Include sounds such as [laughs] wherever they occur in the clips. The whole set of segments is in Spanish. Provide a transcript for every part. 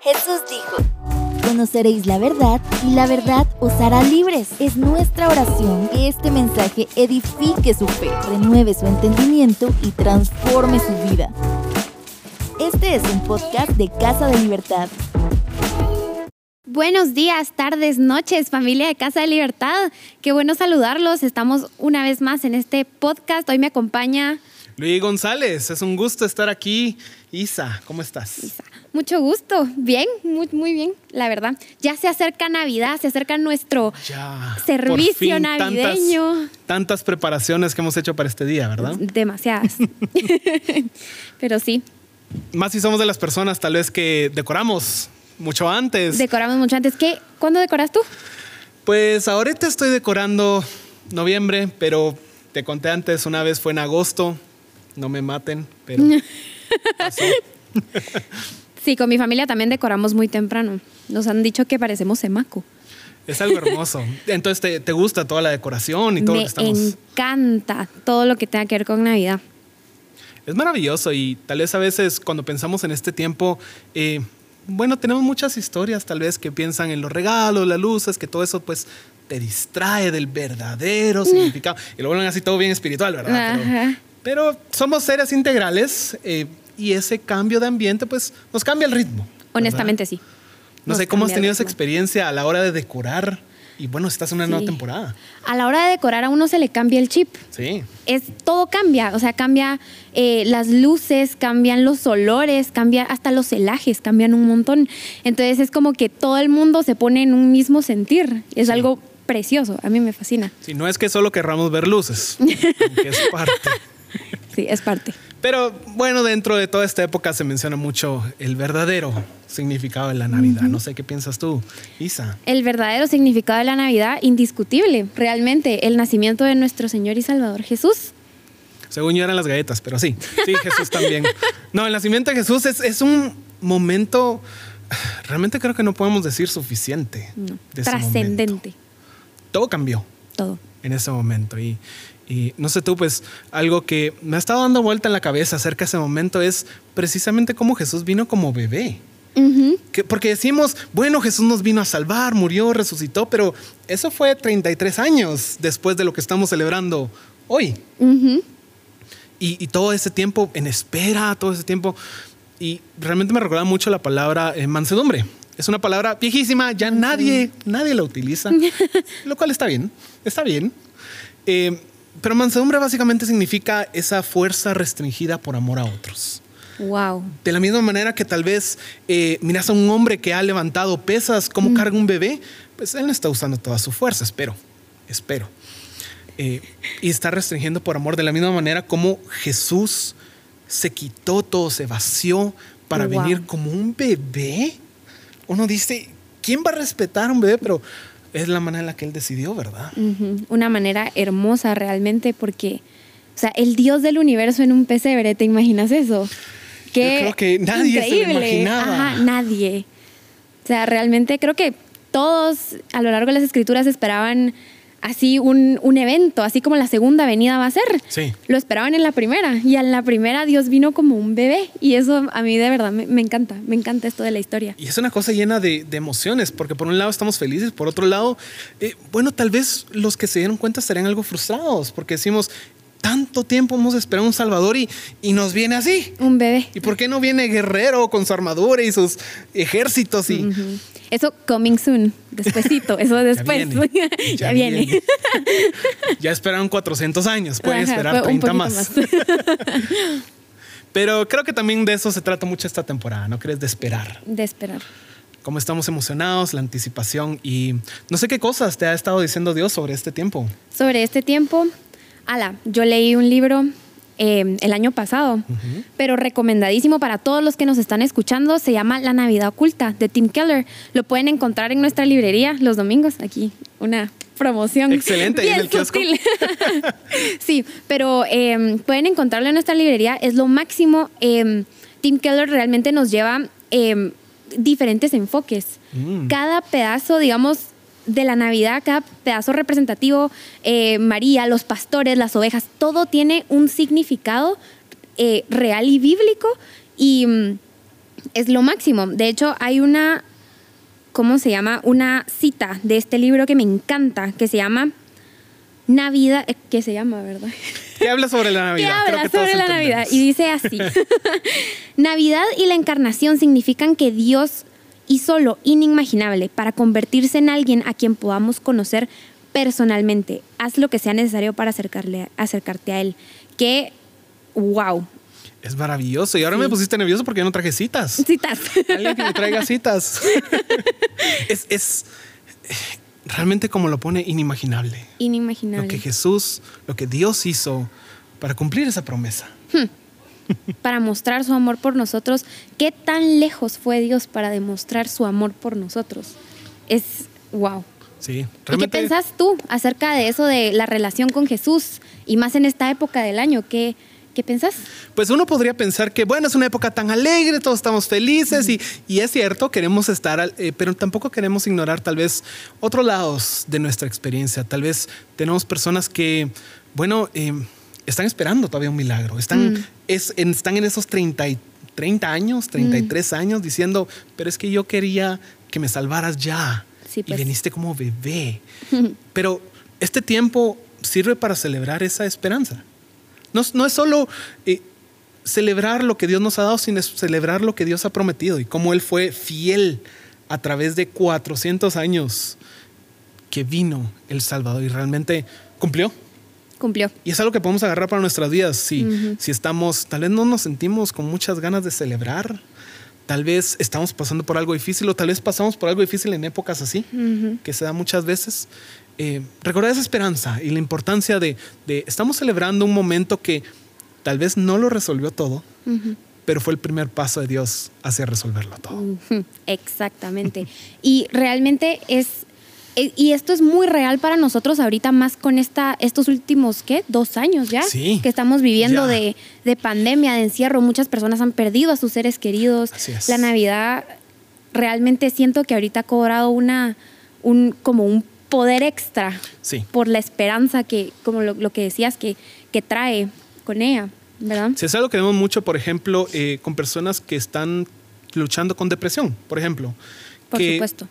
Jesús dijo, conoceréis la verdad y la verdad os hará libres. Es nuestra oración que este mensaje edifique su fe, renueve su entendimiento y transforme su vida. Este es un podcast de Casa de Libertad. Buenos días, tardes, noches, familia de Casa de Libertad. Qué bueno saludarlos. Estamos una vez más en este podcast. Hoy me acompaña Luis González. Es un gusto estar aquí. Isa, ¿cómo estás? Isa. Mucho gusto. Bien, muy, muy bien, la verdad. Ya se acerca Navidad, se acerca nuestro Ya, servicio fin, navideño. Tantas, tantas preparaciones que hemos hecho para este día, ¿verdad? Demasiadas. [laughs] Pero sí, Más si somos de las personas tal vez que decoramos mucho antes. decoramos mucho antes. ¿Qué? ¿Cuándo decoras tú? Pues ahorita estoy decorando noviembre, pero te conté antes, una vez fue en agosto. No me maten, pero [laughs] pasó. [laughs] Sí, con mi familia también decoramos muy temprano. Nos han dicho que parecemos semaco. Es algo hermoso. [laughs] Entonces, ¿te, te gusta toda la decoración y todo lo Me que estamos...? encanta todo lo que tenga que ver con Navidad. Es maravilloso y tal vez a veces cuando pensamos en este tiempo, eh, bueno, tenemos muchas historias tal vez que piensan en los regalos, las luces, que todo eso pues te distrae del verdadero [laughs] significado. Y lo vuelven así todo bien espiritual, ¿verdad? Pero, pero somos seres integrales eh, y ese cambio de ambiente pues nos cambia el ritmo. ¿verdad? Honestamente, sí. No Nos sé cómo has tenido esa experiencia a la hora de decorar y bueno, estás en una nueva temporada. A la hora de decorar a uno se le cambia el chip. Sí. Es, todo cambia, o sea, cambia eh, las luces, cambian los olores, cambia hasta los celajes, cambian un montón. Entonces es como que todo el mundo se pone en un mismo sentir. Es Sí. algo precioso, a mí me fascina. Sí, no es que solo querramos ver luces, [laughs] es parte. Sí, es parte. Pero bueno, dentro de toda esta época se menciona mucho el verdadero significado de la Navidad. No sé qué piensas tú, Isa. El verdadero significado de la Navidad, indiscutible, realmente, el nacimiento de nuestro Señor y Salvador Jesús. Según yo eran las galletas, pero sí, sí, Jesús también. No, el nacimiento de Jesús es, es un momento, realmente creo que no podemos decir suficiente. No, de. Trascendente, Todo cambió todo. en ese momento. Y, y no sé tú, pues algo que me ha estado dando vuelta en la cabeza acerca de ese momento es precisamente cómo Jesús vino como bebé. Que- porque decimos, bueno, Jesús nos vino a salvar, murió, resucitó, pero eso fue 33 años después de lo que estamos celebrando hoy. Y todo ese tiempo en espera, todo ese tiempo. Y realmente me recuerda mucho la palabra eh, mansedumbre. Es una palabra viejísima, ya nadie, nadie la utiliza, [laughs] lo cual está bien, está bien. Eh, pero mansedumbre básicamente significa esa fuerza restringida por amor a otros. Wow. De la misma manera que tal vez eh, miras a un hombre que ha levantado pesas, cómo carga un bebé, pues él no está usando toda su fuerza, espero, espero. Eh, y está restringiendo por amor de la misma manera como Jesús se quitó todo, se vació para Wow. venir como un bebé. Uno dice, ¿quién va a respetar a un bebé? Pero es la manera en la que él decidió, ¿verdad? Una manera hermosa realmente porque, o sea, el Dios del universo en un pesebre, ¿te imaginas eso? Qué creo que nadie se lo imaginaba. Ajá, nadie. O sea, realmente creo que todos a lo largo de las escrituras esperaban así un, un evento, así como la segunda venida va a ser. Sí. Lo esperaban en la primera y en la primera Dios vino como un bebé y eso a mí de verdad me, me encanta, me encanta esto de la historia. Y es una cosa llena de, de emociones, porque por un lado estamos felices, por otro lado, eh, bueno, tal vez los que se dieron cuenta estarían algo frustrados, porque decimos, tanto tiempo hemos esperado un Salvador y, y nos viene así. Un bebé. ¿Y por qué no viene guerrero con su armadura y sus ejércitos? Y. Eso coming soon, despuesito, eso [laughs] después. viene, [laughs] ya, ya viene. viene. [laughs] Ya esperaron 400 años, pueden Ajá, esperar fue un 30 poquito más. Pero creo que también de eso se trata mucho esta temporada, ¿no crees? De esperar. De esperar. Cómo estamos emocionados, la anticipación y no sé qué cosas te ha estado diciendo Dios sobre este tiempo. Sobre este tiempo, ala, yo leí un libro eh, el año pasado, pero recomendadísimo para todos los que nos están escuchando. Se llama La Navidad Oculta de Tim Keller. Lo pueden encontrar en nuestra librería los domingos. Aquí una promoción. Excelente, ahí en bien el kiosco. [laughs] sí, pero eh, pueden encontrarlo en nuestra librería. Es lo máximo. Eh, Tim Keller realmente nos lleva diferentes enfoques. Mm. Cada pedazo, digamos, de la Navidad, cada pedazo representativo, eh, María, los pastores, las ovejas, todo tiene un significado eh, real y bíblico y, mm, es lo máximo. De hecho, hay una, ¿cómo se llama? Una cita de este libro que me encanta, que se llama Navidad, eh, ¿qué se llama, verdad? ¿Qué habla sobre la [laughs] Navidad? ¿Qué habla sobre la Navidad? Y dice así, [laughs] Navidad y la encarnación significan que Dios hizo lo inimaginable para convertirse en alguien a quien podamos conocer personalmente. Haz lo que sea necesario para acercarle, acercarte a Él. Que, wow, es maravilloso. Y ahora me pusiste nervioso porque yo no traje citas. Citas. [laughs] Alguien que me traiga citas. [laughs] es, es, realmente como lo pone inimaginable. Inimaginable. Lo que Jesús, lo que Dios hizo para cumplir esa promesa. Hmm. Para mostrar su amor por nosotros. ¿Qué tan lejos fue Dios para demostrar su amor por nosotros? Es wow. Sí. ¿Y qué pensás tú acerca de eso, de la relación con Jesús y más en esta época del año? ¿Qué, ¿Qué pensás? Pues uno podría pensar que, bueno, es una época tan alegre, todos estamos felices y, y, es cierto, queremos estar, eh, pero tampoco queremos ignorar tal vez otros lados de nuestra experiencia. Tal vez tenemos personas que, bueno, eh, están esperando todavía un milagro, están, mm. es, en, están en esos 30, 30 años, 33 mm. años diciendo, pero es que yo quería que me salvaras ya y pues. viniste como bebé. [laughs] pero este tiempo sirve para celebrar esa esperanza. No, es solo eh, celebrar lo que Dios nos ha dado, sino celebrar lo que Dios ha prometido y cómo Él fue fiel a través de 400 años que vino el Salvador y realmente cumplió. Cumplió. Y es algo que podemos agarrar para nuestras vidas. Si, si estamos, tal vez no nos sentimos con muchas ganas de celebrar, tal vez estamos pasando por algo difícil o tal vez pasamos por algo difícil en épocas así, que se da muchas veces. Eh, recordar esa esperanza y la importancia de, estamos celebrando un momento que tal vez no lo resolvió todo, pero fue el primer paso de Dios hacia resolverlo todo. Exactamente. y realmente es, y esto es muy real para nosotros ahorita más con esta, estos últimos, ¿qué? Dos años ya que estamos viviendo de, de, pandemia, de encierro. Muchas personas han perdido a sus seres queridos. La Navidad realmente siento que ahorita ha cobrado una, un, como un poder extra por la esperanza que, como lo, que decías, que, que trae con ella, ¿verdad? Sí, es algo que vemos mucho, por ejemplo, eh, con personas que están luchando con depresión, por ejemplo. Por supuesto.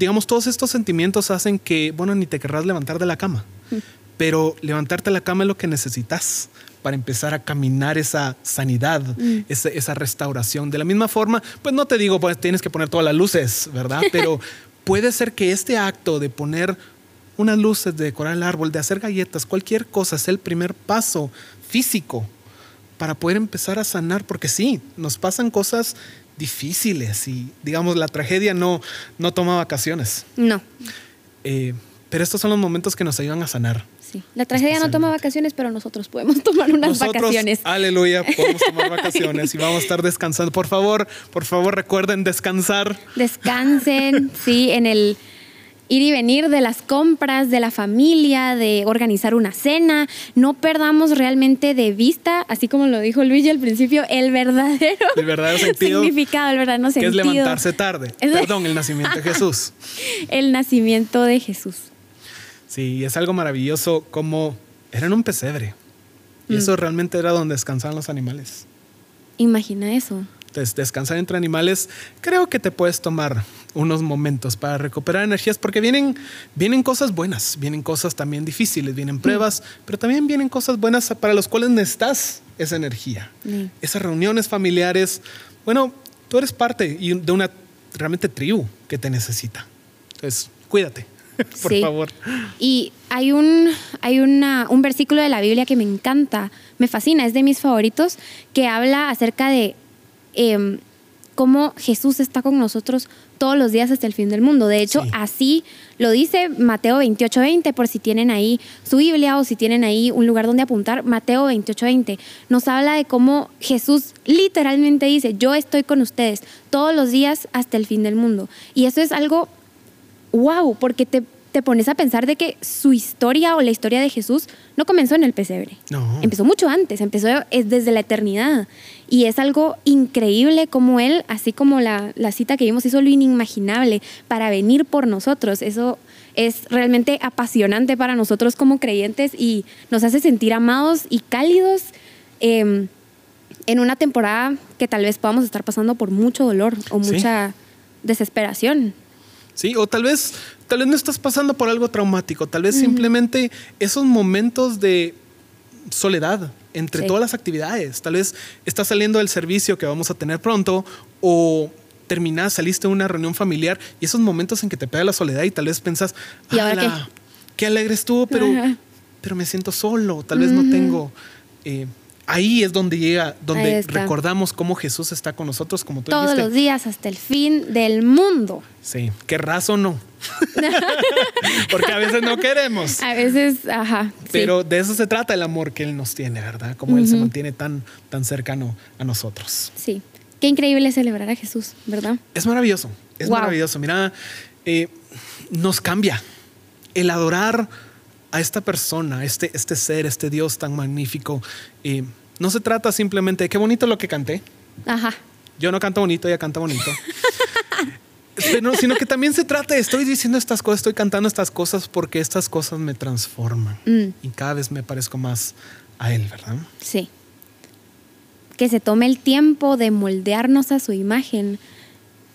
Digamos, todos estos sentimientos hacen que, bueno, ni te querrás levantar de la cama, mm. pero levantarte de la cama es lo que necesitas para empezar a caminar esa sanidad, mm. esa, esa, restauración. De la misma forma, pues no te digo, pues tienes que poner todas las luces, ¿verdad? [laughs] Pero puede ser que este acto de poner unas luces, de decorar el árbol, de hacer galletas, cualquier cosa, es el primer paso físico para poder empezar a sanar, porque sí, nos pasan cosas difíciles y digamos la tragedia no, no toma vacaciones. No. Eh, pero estos son los momentos que nos ayudan a sanar. Sí. La tragedia no toma vacaciones, pero nosotros podemos [laughs] tomar unas vacaciones. Aleluya, podemos tomar [laughs] vacaciones y vamos a estar descansando. Por favor, por favor, recuerden descansar. Descansen, sí, en el ir y venir de las compras, de la familia, de organizar una cena. No perdamos realmente de vista, así como lo dijo Luigi al principio, el verdadero, el verdadero sentido, significado, el verdadero sentido. Que es levantarse tarde. [laughs] Perdón, el nacimiento de Jesús. [laughs] el nacimiento de Jesús. Sí, es algo maravilloso como eran un pesebre. Y eso mm. realmente era donde descansaban los animales. Imagina eso. Entonces, descansar entre animales, creo que te puedes tomar unos momentos para recuperar energías porque vienen, vienen cosas buenas, vienen cosas también difíciles, vienen mm. pruebas, pero también vienen cosas buenas para las cuales necesitas esa energía. Esas reuniones familiares, bueno, tú eres parte de una realmente tribu que te necesita. Entonces, cuídate. [laughs] por favor. Y hay un, hay una, un versículo de la Biblia que me encanta, me fascina, es de mis favoritos, que habla acerca de em, cómo Jesús está con nosotros todos los días hasta el fin del mundo. De hecho, así lo dice Mateo 28, 20, por si tienen ahí su Biblia o si tienen ahí un lugar donde apuntar. Mateo 28, 20 nos habla de cómo Jesús literalmente dice, yo estoy con ustedes todos los días hasta el fin del mundo. Y eso es algo wow, porque te, te pones a pensar de que su historia o la historia de Jesús no comenzó en el pesebre. No. Empezó mucho antes, empezó desde la eternidad. Y es algo increíble como Él, así como la, la cita que vimos, hizo lo inimaginable para venir por nosotros. Eso es realmente apasionante para nosotros como creyentes y nos hace sentir amados y cálidos. Em, en una temporada que tal vez podamos estar pasando por mucho dolor o Sí. mucha desesperación. Sí, o tal vez, tal vez no estás pasando por algo traumático, tal vez simplemente esos momentos de soledad entre Sí. todas las actividades. Tal vez estás saliendo del servicio que vamos a tener pronto o terminás, saliste de una reunión familiar y esos momentos en que te pega la soledad y tal vez pensás, ¿Y ahora "Ala, qué alegre estuvo, pero, Ajá. pero me siento solo, tal vez no tengo... eh, ahí es donde llega, donde recordamos cómo Jesús está con nosotros, como tú Todos dijiste. los días hasta el fin del mundo. Sí, querrás o no. [laughs] Porque a veces no queremos. A veces, ajá. sí. Pero de eso se trata el amor que Él nos tiene, ¿verdad? Como Él se mantiene tan, tan cercano a nosotros. Sí. Qué increíble celebrar a Jesús, ¿verdad? Es maravilloso, es Wow. maravilloso. Mira, eh, nos cambia el adorar a esta persona, este, este ser, este Dios tan magnífico. eh, no se trata simplemente de qué bonito lo que canté. Ajá. Yo no canto bonito, ella canta bonito. [laughs] Pero, sino que también se trata de estoy diciendo estas cosas, estoy cantando estas cosas porque estas cosas me transforman. Mm. Y cada vez me parezco más a Él, ¿verdad? Sí. Que se tome el tiempo de moldearnos a su imagen,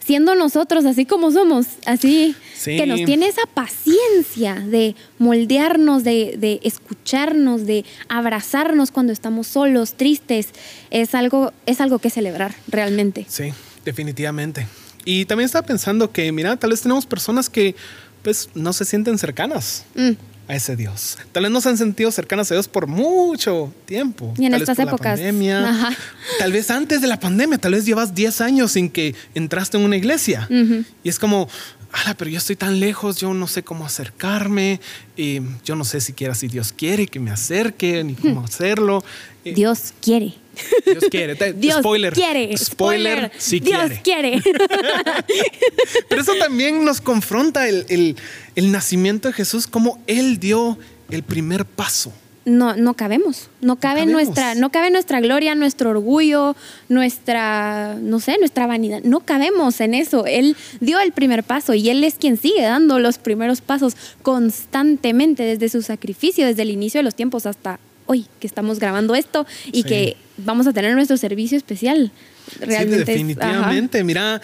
siendo nosotros así como somos, así Sí. que nos tiene esa paciencia de moldearnos, de, de escucharnos, de abrazarnos cuando estamos solos, tristes, es algo, es algo que celebrar realmente. Sí, definitivamente. Y también estaba pensando que, mira, tal vez tenemos personas que pues no se sienten cercanas Mm. A ese Dios. Tal vez no se han sentido cercanas a Dios por mucho tiempo. Y en tal estas vez por épocas, La pandemia, ajá. Tal vez antes de la pandemia, tal vez llevas 10 años sin que entraste en una iglesia. Y es como, ala, pero yo estoy tan lejos, yo no sé cómo acercarme, eh, yo no sé siquiera si Dios quiere que me acerque, ni cómo hacerlo. Eh, Dios quiere. Dios quiere. [laughs] Dios spoiler. quiere. Spoiler, sí Dios quiere. quiere. [laughs] Pero eso también nos confronta el, el- el nacimiento de Jesús, como Él dio el primer paso. No, no cabemos. No cabe nuestra, no cabe nuestra gloria, nuestro orgullo, nuestra, no sé, nuestra vanidad. No cabemos en eso. Él dio el primer paso y él es quien sigue dando los primeros pasos constantemente desde su sacrificio, desde el inicio de los tiempos hasta hoy que estamos grabando esto y Sí. que vamos a tener nuestro servicio especial. Realmente. sí, es- definitivamente. Mira,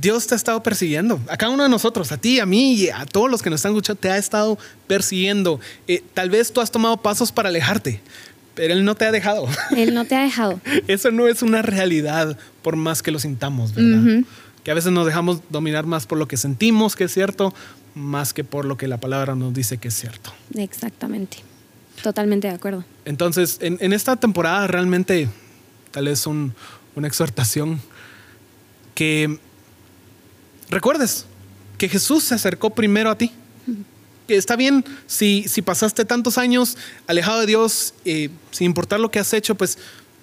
Dios te ha estado persiguiendo. A cada uno de nosotros, a ti, a mí y a todos los que nos están escuchando, te ha estado persiguiendo. Eh, tal vez tú has tomado pasos para alejarte, pero Él no te ha dejado. [laughs] Él no te ha dejado. Eso no es una realidad, por más que lo sintamos, ¿verdad? Que a veces nos dejamos dominar más por lo que sentimos que es cierto, más que por lo que la palabra nos dice que es cierto. Exactamente. Totalmente de acuerdo. Entonces, en, en esta temporada realmente, tal vez un- una exhortación que recuerdes que Jesús se acercó primero a ti. Que está bien si, si pasaste tantos años alejado de Dios, eh, sin importar lo que has hecho, pues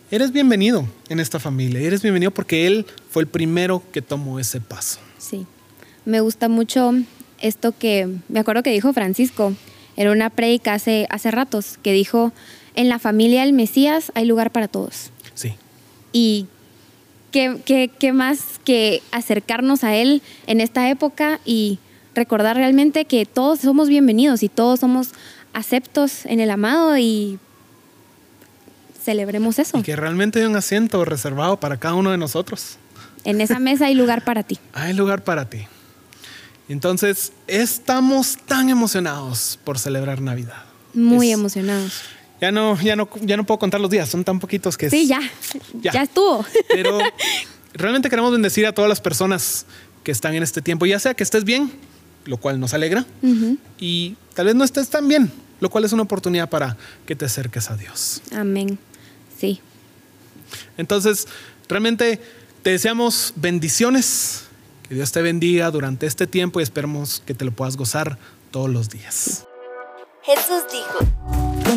eres bienvenido en esta familia. Eres bienvenido porque Él fue el primero que tomó ese paso. Sí. Me gusta mucho esto que me acuerdo que dijo Francisco. Era una prédica hace, hace ratos que dijo, en la familia del Mesías hay lugar para todos. Sí, Y qué, qué- qué más que acercarnos a Él en esta época y recordar realmente que todos somos bienvenidos y todos somos aceptos en el amado y celebremos eso. y que realmente hay un asiento reservado para cada uno de nosotros. En esa mesa hay lugar para ti. [laughs] Hay lugar para ti. Entonces, estamos tan emocionados por celebrar Navidad. Muy Es- emocionados. Ya no, ya no, ya no puedo contar los días, son tan poquitos que es- Sí, ya. Ya. Ya, estuvo. Pero [laughs] realmente queremos bendecir a todas las personas que están en este tiempo, ya sea que estés bien, lo cual nos alegra, y tal vez no estés tan bien, lo cual es una oportunidad para que te acerques a Dios. Amén. Sí. Entonces, realmente te deseamos bendiciones, que Dios te bendiga durante este tiempo y esperamos que te lo puedas gozar todos los días. Jesús dijo,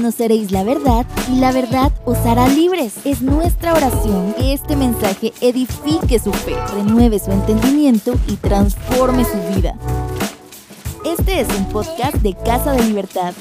conoceréis la verdad y la verdad os hará libres. Es nuestra oración que este mensaje edifique su fe, renueve su entendimiento y transforme su vida. Este es un podcast de Casa de Libertad.